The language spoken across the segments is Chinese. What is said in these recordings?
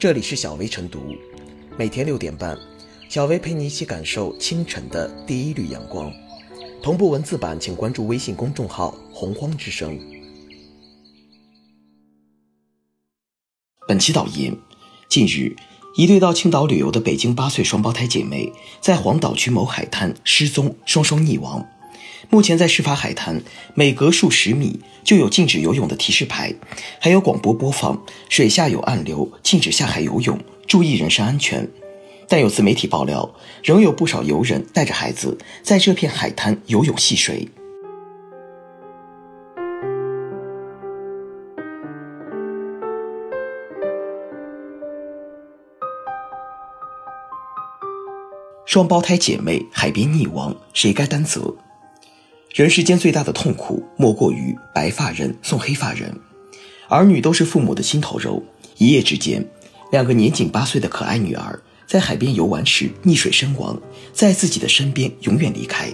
这里是小薇晨读，每天六点半，小薇陪你一起感受清晨的第一缕阳光。同步文字版，请关注微信公众号“洪荒之声”。本期导言：近日，一对到青岛旅游的北京八岁双胞胎姐妹在黄岛区某海滩失踪，双双溺亡。目前在事发海滩，每隔数十米就有禁止游泳的提示牌，还有广播播放水下有暗流，禁止下海游泳，注意人身安全。但有自媒体爆料，仍有不少游人带着孩子在这片海滩游泳戏水。双胞胎姐妹海边溺亡，谁该担责？人世间最大的痛苦，莫过于白发人送黑发人。儿女都是父母的心头肉，一夜之间，两个年仅八岁的可爱女儿在海边游玩时溺水身亡，在自己的身边永远离开。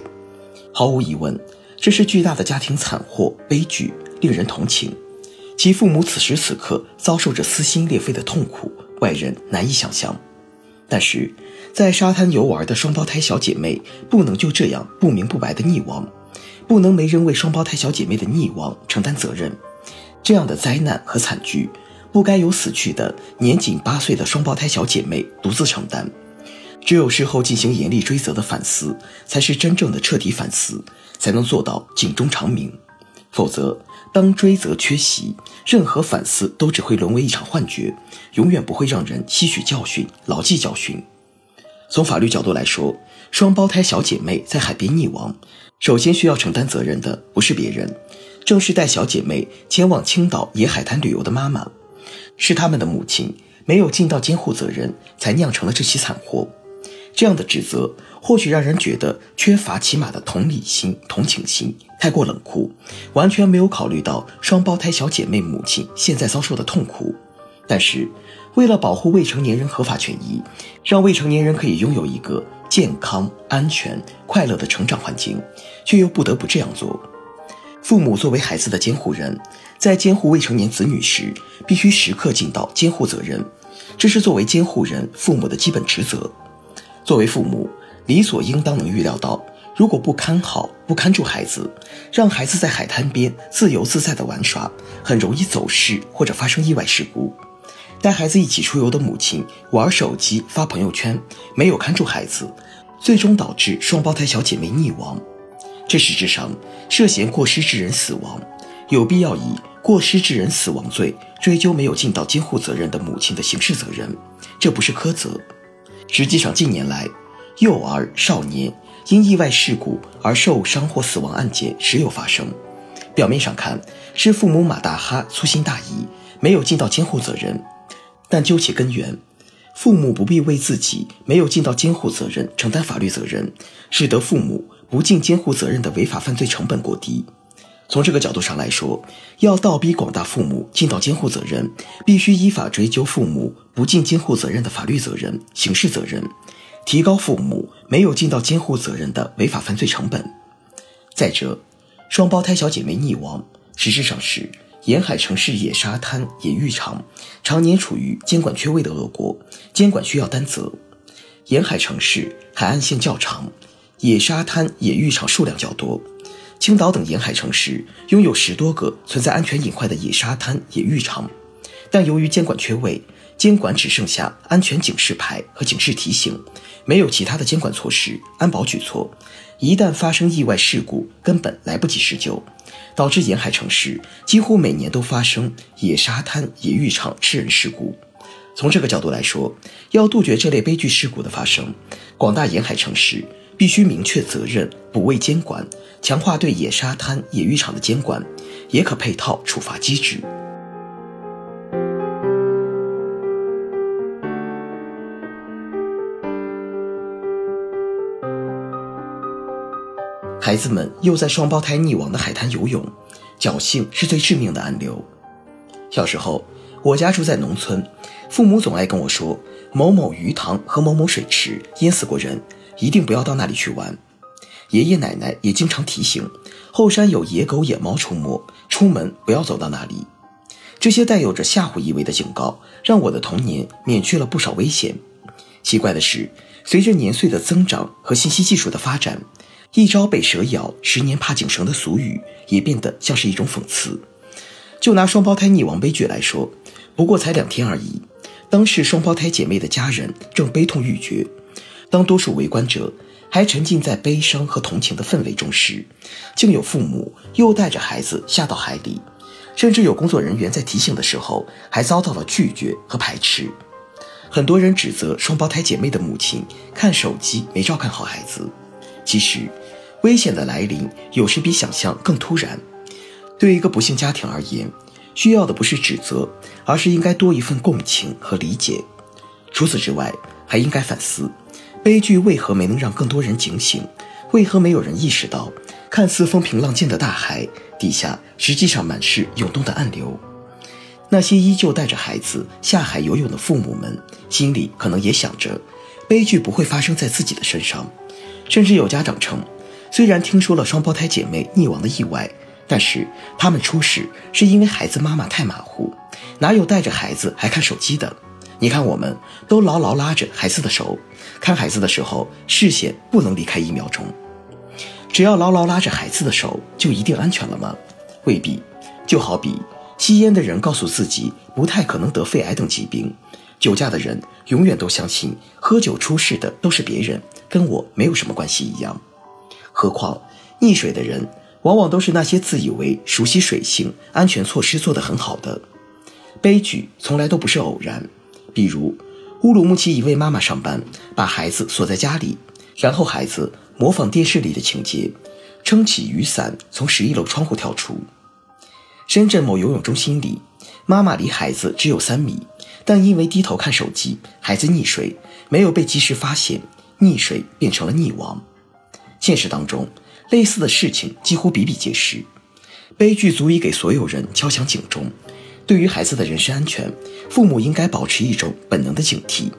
毫无疑问，这是巨大的家庭惨祸悲剧，令人同情。其父母此时此刻遭受着撕心裂肺的痛苦，外人难以想象。但是，在沙滩游玩的双胞胎小姐妹不能就这样不明不白的溺亡。不能没人为双胞胎小姐妹的溺亡承担责任，这样的灾难和惨剧，不该由死去的年仅八岁的双胞胎小姐妹独自承担。只有事后进行严厉追责的反思，才是真正的彻底反思，才能做到警钟长鸣。否则，当追责缺席，任何反思都只会沦为一场幻觉，永远不会让人吸取教训、牢记教训。从法律角度来说，双胞胎小姐妹在海边溺亡。首先需要承担责任的不是别人，正是带小姐妹前往青岛野海滩旅游的妈妈，是他们的母亲没有尽到监护责任，才酿成了这起惨祸。这样的指责或许让人觉得缺乏起码的同理心、同情心，太过冷酷，完全没有考虑到双胞胎小姐妹母亲现在遭受的痛苦。但是，为了保护未成年人合法权益，让未成年人可以拥有一个。健康、安全、快乐的成长环境，却又不得不这样做。父母作为孩子的监护人，在监护未成年子女时，必须时刻尽到监护责任，这是作为监护人父母的基本职责。作为父母，理所应当能预料到，如果不看好、不看住孩子，让孩子在海滩边自由自在的玩耍，很容易走失或者发生意外事故。带孩子一起出游的母亲玩手机发朋友圈，没有看住孩子，最终导致双胞胎小姐妹溺亡。这实质上涉嫌过失致人死亡，有必要以过失致人死亡罪追究没有尽到监护责任的母亲的刑事责任。这不是苛责。实际上，近年来幼儿、少年因意外事故而受伤或死亡案件时有发生。表面上看是父母马大哈粗心大意，没有尽到监护责任。但究其根源，父母不必为自己没有尽到监护责任承担法律责任，使得父母不尽监护责任的违法犯罪成本过低。从这个角度上来说，要倒逼广大父母尽到监护责任，必须依法追究父母不尽监护责任的法律责任、刑事责任，提高父母没有尽到监护责任的违法犯罪成本。再者，双胞胎小姐妹溺亡，实质上是。沿海城市野沙滩、野浴场常年处于监管缺位的恶果，监管需要担责。沿海城市海岸线较长，野沙滩、野浴场数量较多。青岛等沿海城市拥有十多个存在安全隐患的野沙滩、野浴场，但由于监管缺位，监管只剩下安全警示牌和警示提醒，没有其他的监管措施、安保举措。一旦发生意外事故，根本来不及施救。导致沿海城市几乎每年都发生野沙滩、野浴场吃人事故。从这个角度来说，要杜绝这类悲剧事故的发生，广大沿海城市必须明确责任、补位监管，强化对野沙滩、野浴场的监管，也可配套处罚机制。孩子们又在双胞胎溺亡的海滩游泳，侥幸是最致命的暗流。小时候，我家住在农村，父母总爱跟我说，某某鱼塘和某某水池淹死过人，一定不要到那里去玩。爷爷奶奶也经常提醒，后山有野狗野猫出没，出门不要走到那里。这些带有着吓唬意味的警告，让我的童年免去了不少危险。奇怪的是，随着年岁的增长和信息技术的发展，一朝被蛇咬，十年怕井绳的俗语也变得像是一种讽刺。就拿双胞胎溺亡悲剧来说，不过才两天而已。当时双胞胎姐妹的家人正悲痛欲绝，当多数围观者还沉浸在悲伤和同情的氛围中时，竟有父母又带着孩子下到海里，甚至有工作人员在提醒的时候还遭到了拒绝和排斥。很多人指责双胞胎姐妹的母亲看手机没照看好孩子，其实，危险的来临有时比想象更突然。对一个不幸家庭而言，需要的不是指责，而是应该多一份共情和理解。除此之外，还应该反思，悲剧为何没能让更多人警醒？为何没有人意识到，看似风平浪静的大海底下，实际上满是涌动的暗流？那些依旧带着孩子下海游泳的父母们，心里可能也想着，悲剧不会发生在自己的身上。甚至有家长称，虽然听说了双胞胎姐妹溺亡的意外。但是他们出事是因为孩子妈妈太马虎，哪有带着孩子还看手机的？你看，我们都牢牢拉着孩子的手，看孩子的时候视线不能离开一秒钟。只要牢牢拉着孩子的手，就一定安全了吗？未必。就好比吸烟的人告诉自己不太可能得肺癌等疾病，酒驾的人永远都相信喝酒出事的都是别人，跟我没有什么关系一样。何况溺水的人。往往都是那些自以为熟悉水性、安全措施做得很好的。悲剧从来都不是偶然。比如，乌鲁木齐一位妈妈上班，把孩子锁在家里，然后孩子模仿电视里的情节，撑起雨伞从十一楼窗户跳出。深圳某游泳中心里，妈妈离孩子只有三米，但因为低头看手机，孩子溺水，没有被及时发现，溺水变成了溺亡。现实当中。类似的事情几乎比比皆是，悲剧足以给所有人敲响警钟。对于孩子的人身安全，父母应该保持一种本能的警惕。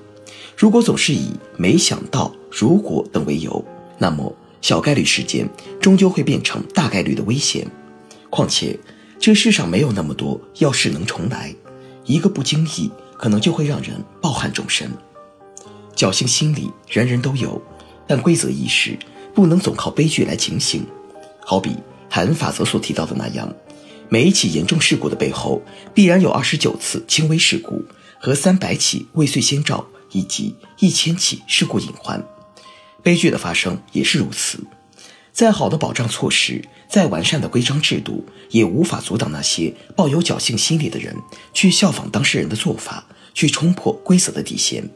如果总是以“没想到”“如果”等为由，那么小概率事件终究会变成大概率的危险。况且，这世上没有那么多“要是能重来”，一个不经意，可能就会让人抱憾终身。侥幸心理人人都有，但规则意识。不能总靠悲剧来警醒，好比海恩法则所提到的那样，每一起严重事故的背后，必然有二十九次轻微事故和三百起未遂先兆，以及一千起事故隐患。悲剧的发生也是如此。再好的保障措施，再完善的规章制度，也无法阻挡那些抱有侥幸心理的人去效仿当事人的做法，去冲破规则的底线。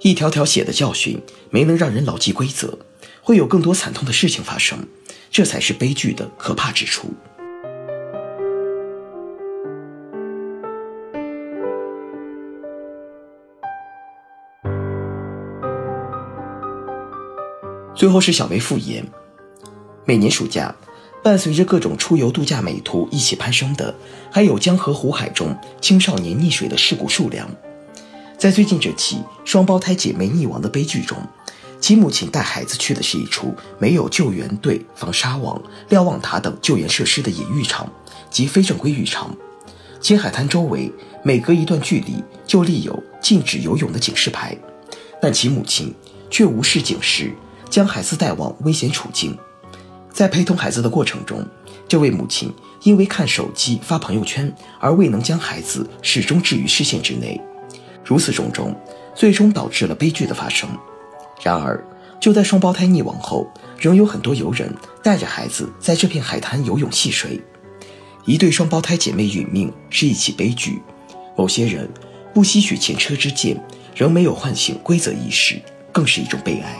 一条条血的教训，没能让人牢记规则。会有更多惨痛的事情发生，这才是悲剧的可怕之处。最后是小薇复言，每年暑假，伴随着各种出游度假美图一起攀升的，还有江河湖海中青少年溺水的事故数量。在最近这起双胞胎姐妹溺亡的悲剧中。其母亲带孩子去的是一处没有救援队、防沙网、瞭望塔等救援设施的野浴场及非正规浴场，其海滩周围每隔一段距离就立有禁止游泳的警示牌，但其母亲却无视警示，将孩子带往危险处境。在陪同孩子的过程中，这位母亲因为看手机发朋友圈而未能将孩子始终置于视线之内，如此种种，最终导致了悲剧的发生。然而，就在双胞胎溺亡后，仍有很多游人带着孩子在这片海滩游泳戏水。一对双胞胎姐妹殒命是一起悲剧，某些人不吸取前车之鉴，仍没有唤醒规则意识，更是一种悲哀。